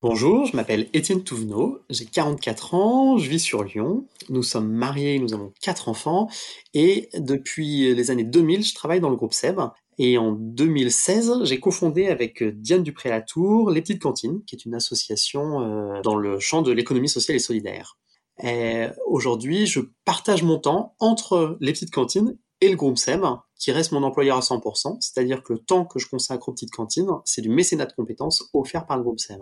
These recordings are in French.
Bonjour, je m'appelle Étienne Touvenot, j'ai 44 ans, je vis sur Lyon, nous sommes mariés, nous avons quatre enfants, et depuis les années 2000, je travaille dans le groupe SEB. Et en 2016, j'ai cofondé avec Diane Dupré-Latour Les Petites Cantines, qui est une association euh, dans le champ de l'économie sociale et solidaire. Aujourd'hui, je partage mon temps entre les petites cantines et le groupe SEB, qui reste mon employeur à 100%, c'est-à-dire que le temps que je consacre aux petites cantines, c'est du mécénat de compétences offert par le groupe SEB.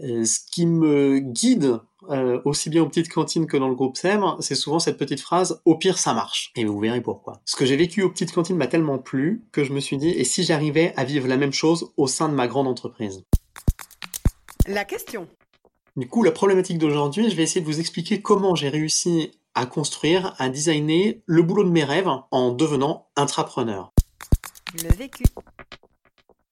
Euh, ce qui me guide euh, aussi bien aux petites cantines que dans le groupe SEM, c'est souvent cette petite phrase au pire ça marche. Et vous verrez pourquoi. Ce que j'ai vécu aux petites cantines m'a tellement plu que je me suis dit et si j'arrivais à vivre la même chose au sein de ma grande entreprise? La question. Du coup, la problématique d'aujourd'hui, je vais essayer de vous expliquer comment j'ai réussi à construire, à designer le boulot de mes rêves en devenant intrapreneur. Le vécu.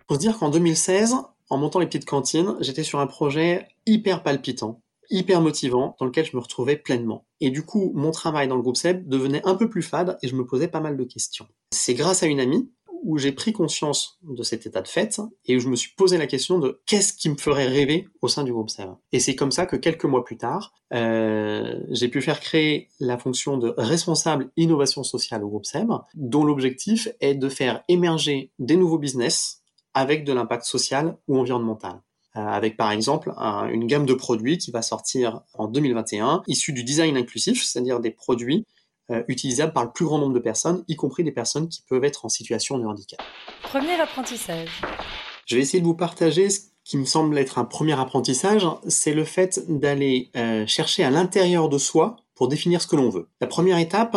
Faut se dire qu'en 2016, en montant les petites cantines, j'étais sur un projet hyper palpitant, hyper motivant, dans lequel je me retrouvais pleinement. Et du coup, mon travail dans le groupe SEB devenait un peu plus fade et je me posais pas mal de questions. C'est grâce à une amie où j'ai pris conscience de cet état de fait et où je me suis posé la question de qu'est-ce qui me ferait rêver au sein du groupe SEB. Et c'est comme ça que quelques mois plus tard, euh, j'ai pu faire créer la fonction de responsable innovation sociale au groupe SEB, dont l'objectif est de faire émerger des nouveaux business avec de l'impact social ou environnemental. Euh, avec par exemple un- une gamme de produits qui va sortir en 2021, issus du design inclusif, c'est-à-dire des produits euh, utilisables par le plus grand nombre de personnes, y compris des personnes qui peuvent être en situation de handicap. Premier apprentissage. Je vais essayer de vous partager ce qui me semble être un premier apprentissage, c'est le fait d'aller euh, chercher à l'intérieur de soi pour définir ce que l'on veut. La première étape,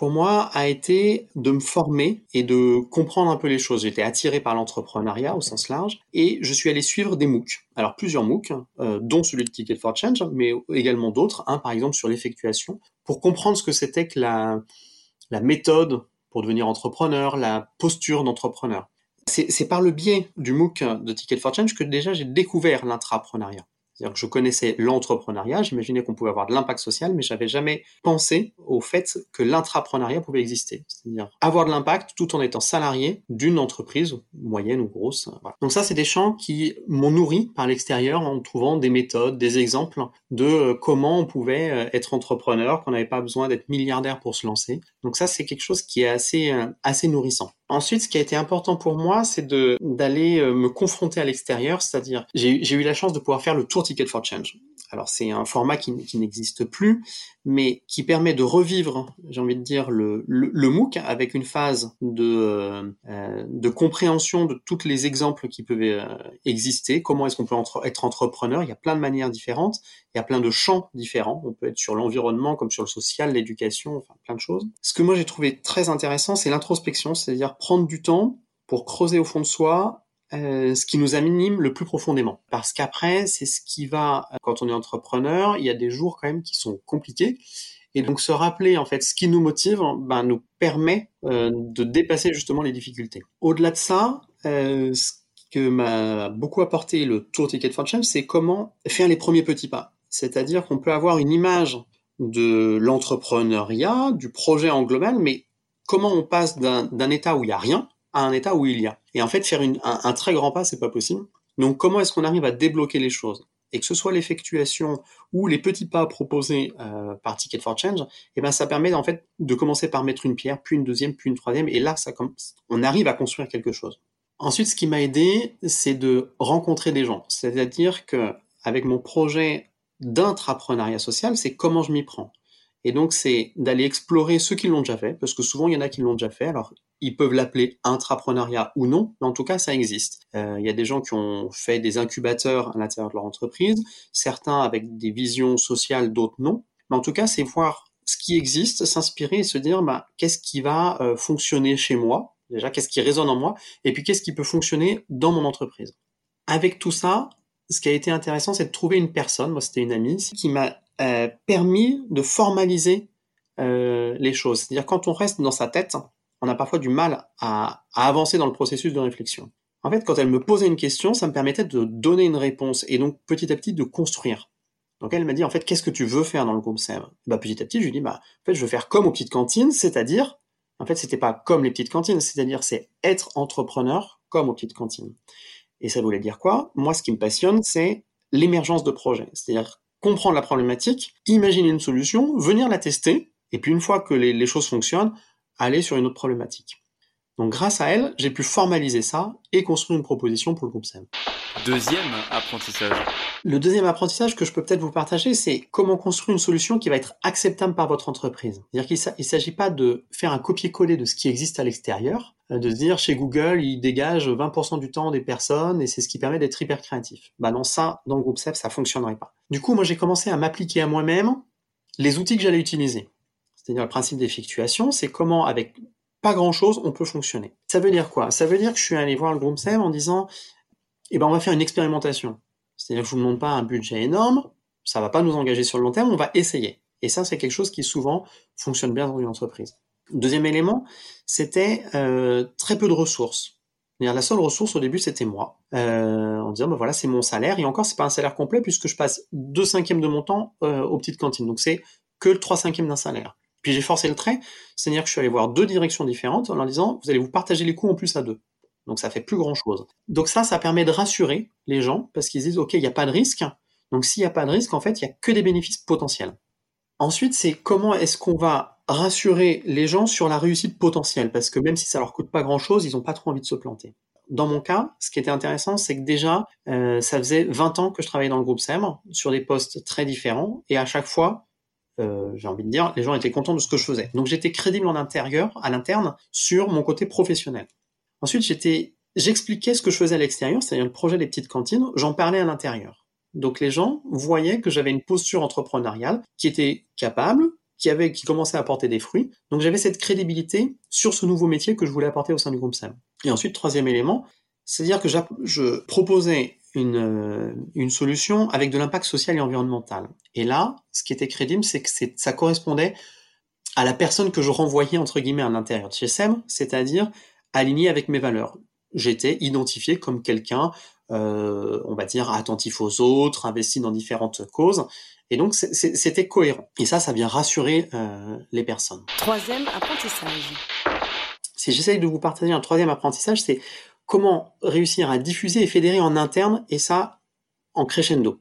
pour moi, a été de me former et de comprendre un peu les choses. J'étais attiré par l'entrepreneuriat au sens large et je suis allé suivre des MOOC. Alors plusieurs MOOC, euh, dont celui de Ticket for Change, mais également d'autres, par exemple sur l'effectuation, pour comprendre ce que c'était que la, la méthode pour devenir entrepreneur, la posture d'entrepreneur. C'est par le biais du MOOC de Ticket for Change que déjà j'ai découvert l'intrapreneuriat. Je connaissais l'entrepreneuriat, j'imaginais qu'on pouvait avoir de l'impact social, mais j'avais jamais pensé au fait que l'intrapreneuriat pouvait exister. C'est-à-dire avoir de l'impact tout en étant salarié d'une entreprise, moyenne ou grosse. Voilà. Donc ça, c'est des champs qui m'ont nourri par l'extérieur en trouvant des méthodes, des exemples de euh, comment on pouvait euh, être entrepreneur, qu'on n'avait pas besoin d'être milliardaire pour se lancer. Donc ça, c'est quelque chose qui est assez, euh, assez nourrissant. Ensuite, ce qui a été important pour moi, c'est d'aller euh, me confronter à l'extérieur, c'est-à-dire j'ai eu la chance de pouvoir faire le tour Ticket for Change. Alors c'est un format qui, n'existe plus, mais qui permet de revivre, j'ai envie de dire, le, MOOC avec une phase de, euh, euh, de compréhension de tous les exemples qui peuvent euh, exister. Comment est-ce qu'on peut être entrepreneur? Il y a plein de manières différentes, il y a plein de champs différents. On peut être sur l'environnement comme sur le social, l'éducation, enfin plein de choses. Ce que moi j'ai trouvé très intéressant, c'est l'introspection, c'est-à-dire prendre du temps pour creuser au fond de soi euh, ce qui nous anime le plus profondément. Parce qu'après, c'est ce qui va, quand on est entrepreneur, il y a des jours quand même qui sont compliqués. Et donc se rappeler en fait ce qui nous motive, ben, nous permet euh, de dépasser justement les difficultés. Au-delà de ça, euh, ce que m'a beaucoup apporté le Tour Ticket for Change, c'est comment faire les premiers petits pas. C'est-à-dire qu'on peut avoir une image de l'entrepreneuriat, du projet en global, mais comment on passe d'un état où il y a rien à un état où il y a. Et en fait, faire un, très grand pas, c'est pas possible. Donc, comment est-ce qu'on arrive à débloquer les choses? Et que ce soit l'effectuation ou les petits pas proposés euh, par Ticket for Change, eh ben, ça permet en fait de commencer par mettre une pierre, puis une deuxième, puis une troisième, et là, ça, on arrive à construire quelque chose. Ensuite, ce qui m'a aidé, c'est de rencontrer des gens. C'est-à-dire que avec mon projet d'intrapreneuriat social, c'est comment je m'y prends. Et donc, c'est d'aller explorer ceux qui l'ont déjà fait, parce que souvent, il y en a qui l'ont déjà fait. Alors, ils peuvent l'appeler intrapreneuriat ou non, mais en tout cas, ça existe. Euh, il y a des gens qui ont fait des incubateurs à l'intérieur de leur entreprise, certains avec des visions sociales, d'autres non. Mais en tout cas, c'est voir ce qui existe, s'inspirer et se dire, bah, qu'est-ce qui va euh, fonctionner chez moi, déjà, qu'est-ce qui résonne en moi, et puis qu'est-ce qui peut fonctionner dans mon entreprise? Avec tout ça, ce qui a été intéressant, c'est de trouver une personne, moi c'était une amie, qui m'a euh, permis de formaliser les choses. C'est-à-dire quand on reste dans sa tête, on a parfois du mal à, avancer dans le processus de réflexion. En fait, quand elle me posait une question, ça me permettait de donner une réponse et donc petit à petit de construire. Donc elle m'a dit en fait qu'est-ce que tu veux faire dans le groupe Sèvres? Bah petit à petit je lui dis bah en fait je veux faire comme aux petites cantines, c'est-à-dire en fait c'était pas comme les petites cantines, c'est-à-dire c'est être entrepreneur comme aux petites cantines. Et ça voulait dire quoi? Moi ce qui me passionne c'est l'émergence de projets, c'est-à-dire comprendre la problématique, imaginer une solution, venir la tester et puis une fois que les choses fonctionnent, aller sur une autre problématique. Donc grâce à elle, j'ai pu formaliser ça et construire une proposition pour le groupe SEM. Deuxième apprentissage. Le deuxième apprentissage que je peux peut-être vous partager, c'est comment construire une solution qui va être acceptable par votre entreprise. C'est-à-dire qu'il ne s'agit pas de faire un copier-coller de ce qui existe à l'extérieur, euh, de se dire chez Google, il dégage 20% du temps des personnes et c'est ce qui permet d'être hyper créatif. Bah non, ça, dans le groupe SEP, ça fonctionnerait pas. Du coup, moi, j'ai commencé à m'appliquer à moi-même les outils que j'allais utiliser. C'est-à-dire le principe d'effectuation, c'est comment, avec pas grand-chose, on peut fonctionner. Ça veut dire quoi? Ça veut dire que je suis allé voir le groupe SEM en disant, eh ben, on va faire une expérimentation. C'est-à-dire que je vous demande pas un budget énorme, ça va pas nous engager sur le long terme, on va essayer. Et ça, c'est quelque chose qui souvent fonctionne bien dans une entreprise. Deuxième élément, c'était euh, très peu de ressources. La seule ressource au début, c'était moi, euh, en disant, ben voilà, c'est mon salaire, et encore, c'est pas un salaire complet puisque je passe deux cinquièmes de mon temps euh, aux petites cantines, donc c'est que le trois cinquièmes d'un salaire. Puis j'ai forcé le trait, c'est-à-dire que je suis allé voir deux directions différentes en leur disant, vous allez vous partager les coûts en plus à deux. Donc ça fait plus grand chose. Donc ça, ça permet de rassurer les gens parce qu'ils disent, OK, il n'y a pas de risque. Donc s'il n'y a pas de risque, en fait, il n'y a que des bénéfices potentiels. Ensuite, c'est comment est-ce qu'on va rassurer les gens sur la réussite potentielle? Parce que même si ça leur coûte pas grand chose, ils n'ont pas trop envie de se planter. Dans mon cas, ce qui était intéressant, c'est que déjà, euh, ça faisait 20 ans que je travaillais dans le groupe SEM sur des postes très différents et à chaque fois, euh, j'ai envie de dire, les gens étaient contents de ce que je faisais. Donc j'étais crédible en intérieur, à l'interne, sur mon côté professionnel. Ensuite, j'étais, j'expliquais ce que je faisais à l'extérieur, c'est-à-dire le projet des petites cantines, j'en parlais à l'intérieur. Donc les gens voyaient que j'avais une posture entrepreneuriale qui était capable, qui avait, qui commençait à apporter des fruits. Donc j'avais cette crédibilité sur ce nouveau métier que je voulais apporter au sein du groupe SAM. Et ensuite, troisième élément, c'est-à-dire que je proposais une, euh, une solution avec de l'impact social et environnemental. Et là, ce qui était crédible, c'est que ça correspondait à la personne que je renvoyais entre guillemets à l'intérieur de chez SEM, c'est-à-dire aligné avec mes valeurs. J'étais identifié comme quelqu'un, euh, on va dire, attentif aux autres, investi dans différentes causes. Et donc, c'était cohérent. Et ça, ça vient rassurer euh, les personnes. Troisième apprentissage. Si j'essaye de vous partager un troisième apprentissage, c'est comment réussir à diffuser et fédérer en interne, et ça en crescendo.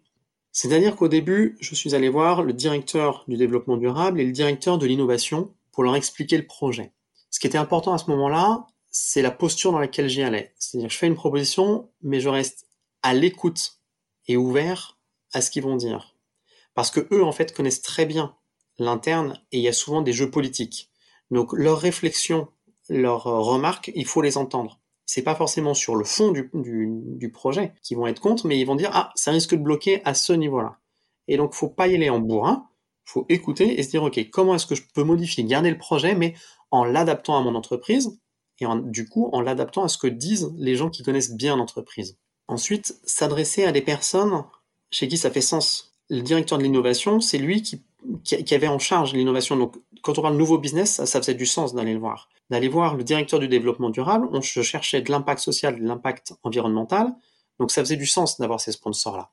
C'est-à-dire qu'au début, je suis allé voir le directeur du développement durable et le directeur de l'innovation pour leur expliquer le projet. Ce qui était important à ce moment-là, c'est la posture dans laquelle j'y allais. C'est-à-dire que je fais une proposition, mais je reste à l'écoute et ouvert à ce qu'ils vont dire. Parce que eux, en fait, connaissent très bien l'interne et il y a souvent des jeux politiques. Donc leurs réflexions, leurs remarques, il faut les entendre c'est pas forcément sur le fond du, du, projet qu'ils vont être contre, mais ils vont dire ah ça risque de bloquer à ce niveau-là. Et donc faut pas y aller en bourrin, faut écouter et se dire ok comment est-ce que je peux modifier, garder le projet, mais en l'adaptant à mon entreprise et en, du coup en l'adaptant à ce que disent les gens qui connaissent bien l'entreprise. Ensuite, s'adresser à des personnes chez qui ça fait sens. Le directeur de l'innovation, c'est lui qui, qui, avait en charge l'innovation. Donc quand on parle nouveau business, ça, ça faisait du sens d'aller le voir d'aller voir le directeur du développement durable. On cherchait de l'impact social, de l'impact environnemental. Donc ça faisait du sens d'avoir ces sponsors-là.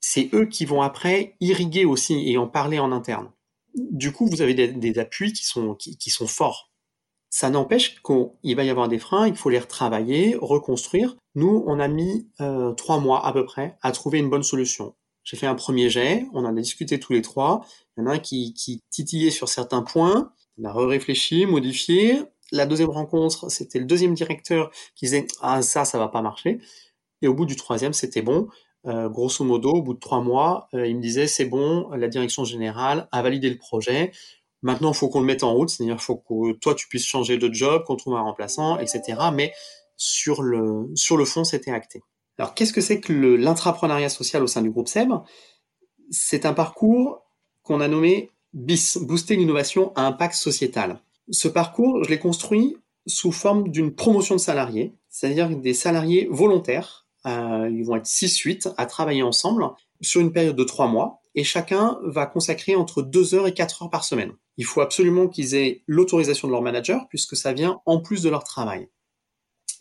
C'est eux qui vont après irriguer aussi et en parler en interne. Du coup, vous avez des, appuis qui sont, qui, sont forts. Ça n'empêche qu'il va y avoir des freins, il faut les retravailler, reconstruire. Nous, on a mis euh, trois mois à peu près à trouver une bonne solution. J'ai fait un premier jet, on en a discuté tous les trois. Il y en a un qui, qui titillait sur certains points, on a réfléchi, modifié, la deuxième rencontre, c'était le deuxième directeur qui disait ah ça ça va pas marcher. Et au bout du troisième, c'était bon. Euh, grosso modo, au bout de trois mois, euh, il me disait c'est bon, la direction générale a validé le projet. Maintenant, il faut qu'on le mette en route, c'est-à-dire faut que toi tu puisses changer de job, qu'on trouve un remplaçant, etc. Mais sur le sur le fond, c'était acté. Alors, qu'est-ce que c'est que l'intrapreneuriat social au sein du groupe SEB? C'est un parcours qu'on a nommé BIS, booster l'innovation à impact sociétal. Ce parcours, je l'ai construit sous forme d'une promotion de salariés, c'est-à-dire des salariés volontaires. Euh, ils vont être 6-8 à travailler ensemble sur une période de 3 mois et chacun va consacrer entre 2 heures et 4 heures par semaine. il faut absolument qu'ils aient l'autorisation de leur manager puisque ça vient en plus de leur travail.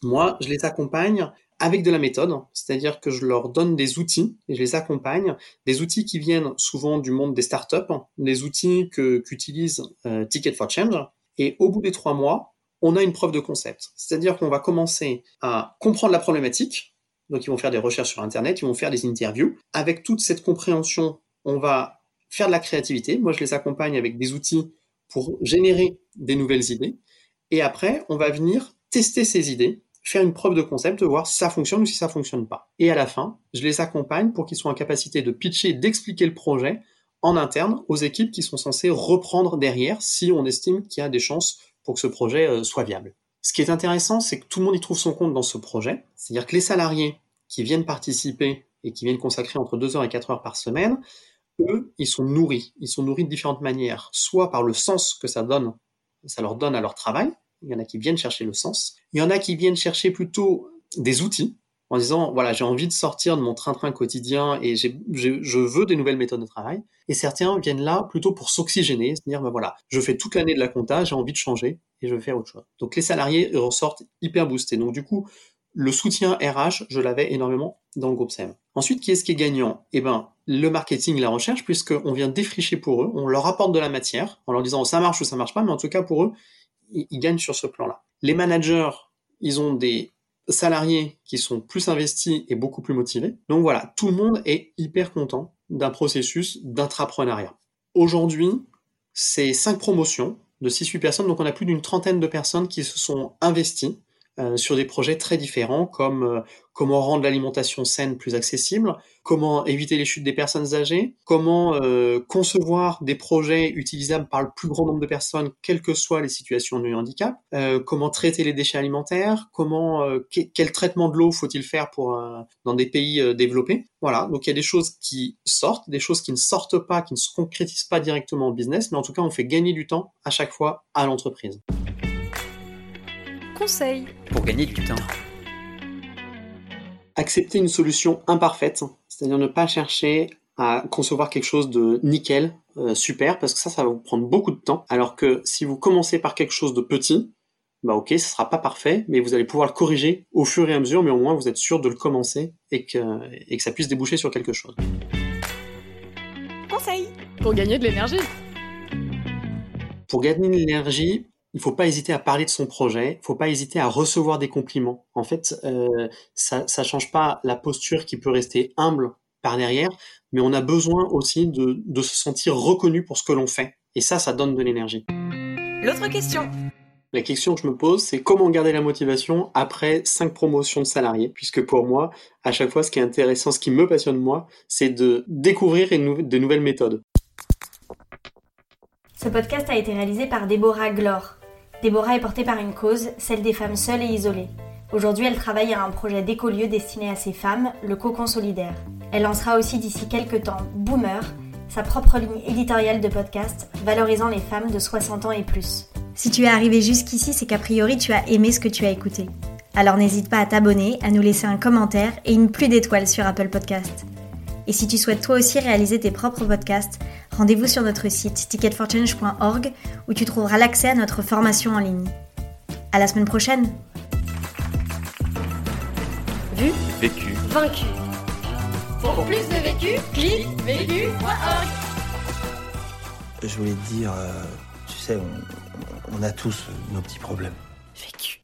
Moi, je les accompagne avec de la méthode, c'est-à-dire que je leur donne des outils et je les accompagne, des outils qui viennent souvent du monde des startups, des outils que qu'utilise euh, Ticket for Change. Et au bout des trois mois, on a une preuve de concept, c'est-à-dire qu'on va commencer à comprendre la problématique. Donc ils vont faire des recherches sur Internet, ils vont faire des interviews. Avec toute cette compréhension, on va faire de la créativité. Moi, je les accompagne avec des outils pour générer des nouvelles idées. Et après, on va venir tester ces idées faire une preuve de concept, voir si ça fonctionne ou si ça fonctionne pas. Et à la fin, je les accompagne pour qu'ils soient en capacité de pitcher, d'expliquer le projet en interne aux équipes qui sont censées reprendre derrière si on estime qu'il y a des chances pour que ce projet euh, soit viable. Ce qui est intéressant, c'est que tout le monde y trouve son compte dans ce projet. C'est-à-dire que les salariés qui viennent participer et qui viennent consacrer entre 2 heures et 4 heures par semaine, eux, ils sont nourris. Ils sont nourris de différentes manières. Soit par le sens que ça donne, ça leur donne à leur travail, il y en a qui viennent chercher le sens. Il y en a qui viennent chercher plutôt des outils en disant voilà j'ai envie de sortir de mon train-train quotidien et je veux des nouvelles méthodes de travail. Et certains viennent là plutôt pour s'oxygéner, se dire ben voilà je fais toute l'année de la compta, j'ai envie de changer et je veux faire autre chose. Donc les salariés ressortent hyper boostés. Donc du coup le soutien RH, je l'avais énormément dans le groupe SEM. Ensuite, qui est-ce qui est gagnant? Eh ben, le marketing et la recherche, puisqu'on vient défricher pour eux, on leur apporte de la matière, en leur disant ça marche ou ça marche pas, mais en tout cas pour eux, ils, gagnent sur ce plan-là. Les managers, ils ont des salariés qui sont plus investis et beaucoup plus motivés. Donc voilà, tout le monde est hyper content d'un processus d'intrapreneuriat. Aujourd'hui, c'est cinq promotions de 6-8 personnes, donc on a plus d'une trentaine de personnes qui se sont investies euh, sur des projets très différents comme euh, comment rendre l'alimentation saine plus accessible, comment éviter les chutes des personnes âgées, comment euh, concevoir des projets utilisables par le plus grand nombre de personnes, quelles que soient les situations de handicap, comment traiter les déchets alimentaires, comment quel traitement de l'eau faut-il faire pour dans des pays développés. Voilà, donc il y a des choses qui sortent, des choses qui ne sortent pas, qui ne se concrétisent pas directement au business, mais en tout cas on fait gagner du temps à chaque fois à l'entreprise pour gagner du temps. Accepter une solution imparfaite, c'est-à-dire ne pas chercher à concevoir quelque chose de nickel, euh, super, parce que ça, ça va vous prendre beaucoup de temps. Alors que si vous commencez par quelque chose de petit, bah ok, ce sera pas parfait, mais vous allez pouvoir le corriger au fur et à mesure, mais au moins vous êtes sûr de le commencer et que, et que ça puisse déboucher sur quelque chose. Conseil pour gagner de l'énergie. Pour gagner de l'énergie, il faut pas hésiter à parler de son projet, il faut pas hésiter à recevoir des compliments. En fait, euh, ça ça change pas la posture qui peut rester humble par derrière, mais on a besoin aussi de, de se sentir reconnu pour ce que l'on fait. Et ça, ça donne de l'énergie. L'autre question. La question que je me pose, c'est comment garder la motivation après cinq promotions de salariés, puisque pour moi, à chaque fois, ce qui est intéressant, ce qui me passionne moi, c'est de découvrir de nouvelles méthodes. Ce podcast a été réalisé par Déborah Glor. Déborah est portée par une cause, celle des femmes seules et isolées. Aujourd'hui, elle travaille à un projet d'écolieu destiné à ces femmes, le Cocon Solidaire. Elle lancera aussi d'ici quelques temps Boomer, sa propre ligne éditoriale de podcast valorisant les femmes de 60 ans et plus. Si tu es arrivé jusqu'ici, c'est qu'a priori tu as aimé ce que tu as écouté. Alors n'hésite pas à t'abonner, à nous laisser un commentaire et une pluie d'étoiles sur Apple Podcast. Et si tu souhaites toi aussi réaliser tes propres podcasts, rendez-vous sur notre site ticketforchange.org où tu trouveras l'accès à notre formation en ligne. À la semaine prochaine. Vu, vécu, vaincu. Pour plus de vécu, clique vécu.org. Je voulais te dire, euh, tu sais, on, on a tous nos petits problèmes. Vécu.